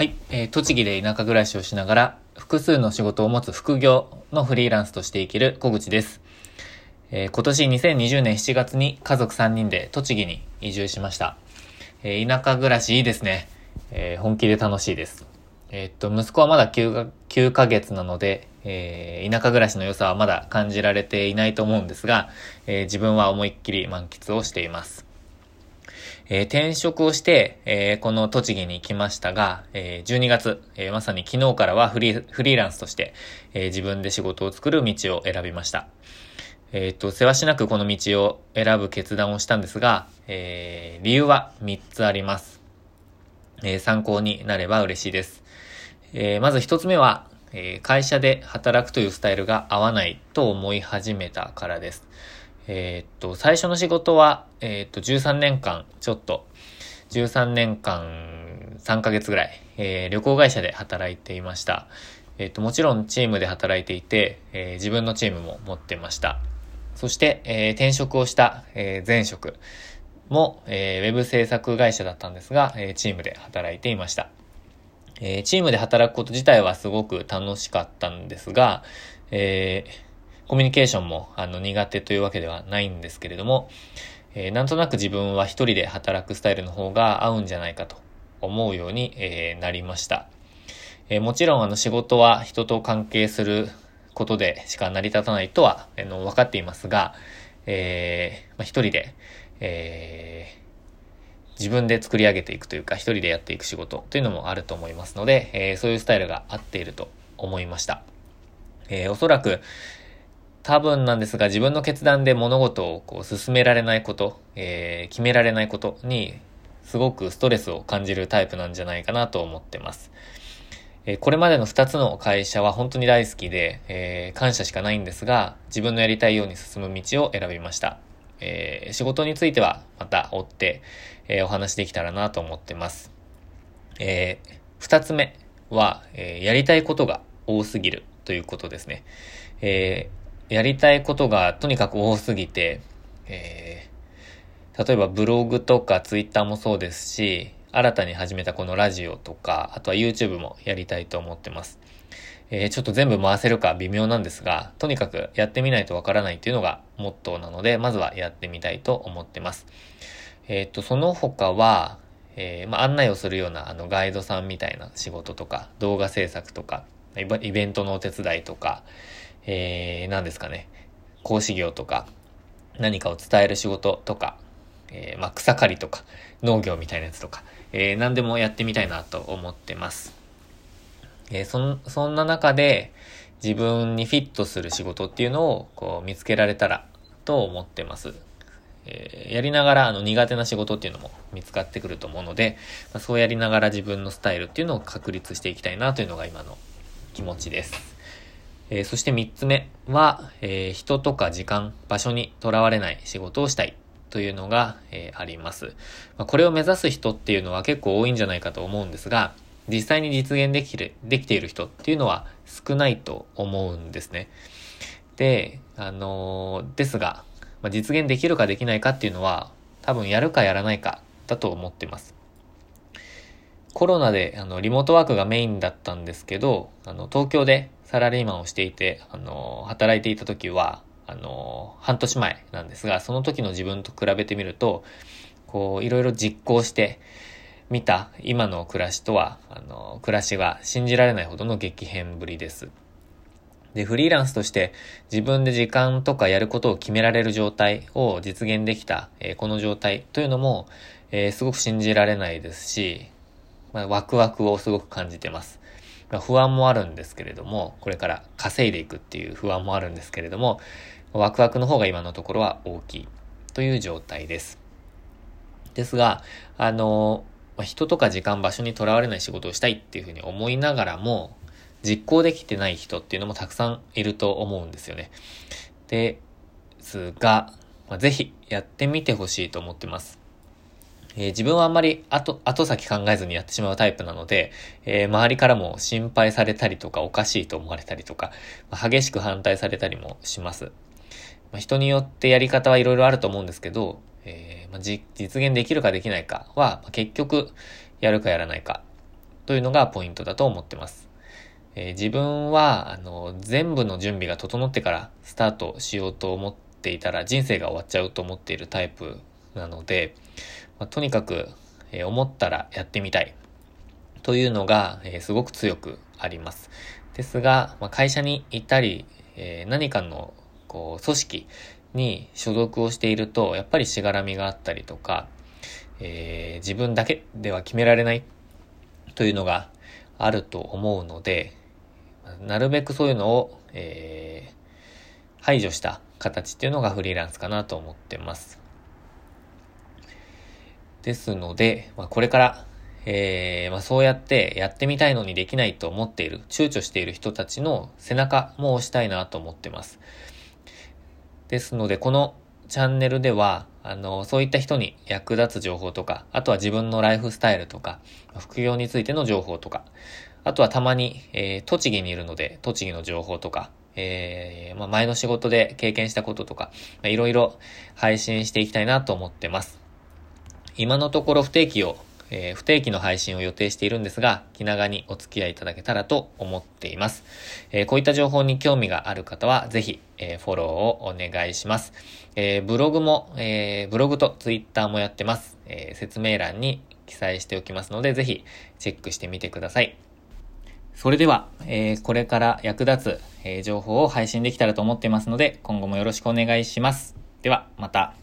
はい、えー、栃木で田舎暮らしをしながら複数の仕事を持つ副業のフリーランスとして生きる小口です。えー、今年2020年7月に家族3人で栃木に移住しました。えー、田舎暮らしいいですね。えー、本気で楽しいです。えっと、息子はまだ 9, 9ヶ月なので、えー田舎暮らしの良さはまだ感じられていないと思うんですが、え自分は思いっきり満喫をしています。えー、転職をして、えー、この栃木に来ましたが、えー、12月、えまさに昨日からはフリー、ランスとして、え自分で仕事を作る道を選びました。えっ、と、世話しなくこの道を選ぶ決断をしたんですが、え理由は3つあります。え参考になれば嬉しいです。えまず1つ目は、え会社で働くというスタイルが合わないと思い始めたからです。えー、っと、最初の仕事は、えー、っと、13年間、ちょっと、13年間、3ヶ月ぐらい、えー、旅行会社で働いていました。えっと、もちろんチームで働いていて、え自分のチームも持ってました。そして、え転職をした、え前職も、えウェブ制作会社だったんですが、えチームで働いていました。えチームで働くこと自体はすごく楽しかったんですが、えーコミュニケーションもあの苦手というわけではないんですけれども、えー、なんとなく自分は一人で働くスタイルの方が合うんじゃないかと思うように、えー、なりました。えー、もちろんあの仕事は人と関係することでしか成り立たないとは、あの分かっていますが、えーまあ、一人で、えー、自分で作り上げていくというか、一人でやっていく仕事というのもあると思いますので、えー、そういうスタイルが合っていると思いました。えー、おそらく、多分なんですが、自分の決断で物事をこう進められないこと、えー、決められないことに、すごくストレスを感じるタイプなんじゃないかなと思ってます。えー、これまでの2つの会社は本当に大好きで、えー、感謝しかないんですが、自分のやりたいように進む道を選びました。えー、仕事についてはまた追って、えお話できたらなと思ってます。え2つ目は、えやりたいことが多すぎるということですね。えやりたいことがとにかく多すぎて、えー、例えばブログとかツイッターもそうですし、新たに始めたこのラジオとか、あとは YouTube もやりたいと思ってます。えー、ちょっと全部回せるか微妙なんですが、とにかくやってみないとわからないっていうのがモットーなので、まずはやってみたいと思ってます。えっ、と、その他は、えー、まあ、案内をするようなあのガイドさんみたいな仕事とか、動画制作とか、イベントのお手伝いとか、えー、何ですかね、講師業とか、何かを伝える仕事とか、えー、まあ、草刈りとか、農業みたいなやつとか、えー、何でもやってみたいなと思ってます。えー、そん、そんな中で、自分にフィットする仕事っていうのを、こう、見つけられたら、と思ってます。えー、やりながら、あの、苦手な仕事っていうのも見つかってくると思うので、まあ、そうやりながら自分のスタイルっていうのを確立していきたいなというのが今の気持ちです。えー、そして3つ目は、えー、人とか時間、場所にとらわれない仕事をしたいというのが、えー、あります。まあ、これを目指す人っていうのは結構多いんじゃないかと思うんですが、実際に実現できる、できている人っていうのは少ないと思うんですね。で、あのですが、まあ、実現できるかできないかっていうのは、多分やるかやらないかだと思ってます。コロナであのリモートワークがメインだったんですけど、あの東京でサラリーマンをしていて、あの、働いていた時は、あの、半年前なんですが、その時の自分と比べてみると、こう、いろいろ実行してみた今の暮らしとは、あの、暮らしが信じられないほどの激変ぶりです。で、フリーランスとして自分で時間とかやることを決められる状態を実現できた、えー、この状態というのも、えー、すごく信じられないですし、まあ、ワクワクをすごく感じてます。不安もあるんですけれども、これから稼いでいくっていう不安もあるんですけれども、ワクワクの方が今のところは大きいという状態です。ですが、あの、人とか時間場所にとらわれない仕事をしたいっていうふうに思いながらも、実行できてない人っていうのもたくさんいると思うんですよね。ですが、ぜひやってみてほしいと思ってます。えー、自分はあんまり後、後先考えずにやってしまうタイプなので、えー、周りからも心配されたりとかおかしいと思われたりとか、まあ、激しく反対されたりもします。まあ、人によってやり方はいろいろあると思うんですけど、えー、まあ、実現できるかできないかは、まあ、結局やるかやらないかというのがポイントだと思ってます。えー、自分は、あの、全部の準備が整ってからスタートしようと思っていたら人生が終わっちゃうと思っているタイプなので、まあ、とにかく、えー、思ったらやってみたいというのが、えー、すごく強くあります。ですが、まあ、会社にいたり、え何かのこう組織に所属をしていると、やっぱりしがらみがあったりとか、え自分だけでは決められないというのがあると思うので、なるべくそういうのを、え、排除した形っていうのがフリーランスかなと思ってます。ですので、まあ、これから、えー、まあ、そうやってやってみたいのにできないと思っている、躊躇している人たちの背中も押したいなと思ってます。ですので、このチャンネルでは、あの、そういった人に役立つ情報とか、あとは自分のライフスタイルとか、副業についての情報とか、あとはたまに、えー、栃木にいるので、栃木の情報とか、えー、まあ、前の仕事で経験したこととか、いろいろ配信していきたいなと思ってます。今のところ不定期を、えー、不定期の配信を予定しているんですが、気長にお付き合いいただけたらと思っています。えー、こういった情報に興味がある方は、ぜひ、えー、フォローをお願いします。えブログも、えブログとツイッターもやってます。え説明欄に記載しておきますので、ぜひチェックしてみてください。それでは、え、これから役立つ、え、情報を配信できたらと思っていますので、今後もよろしくお願いします。では、また。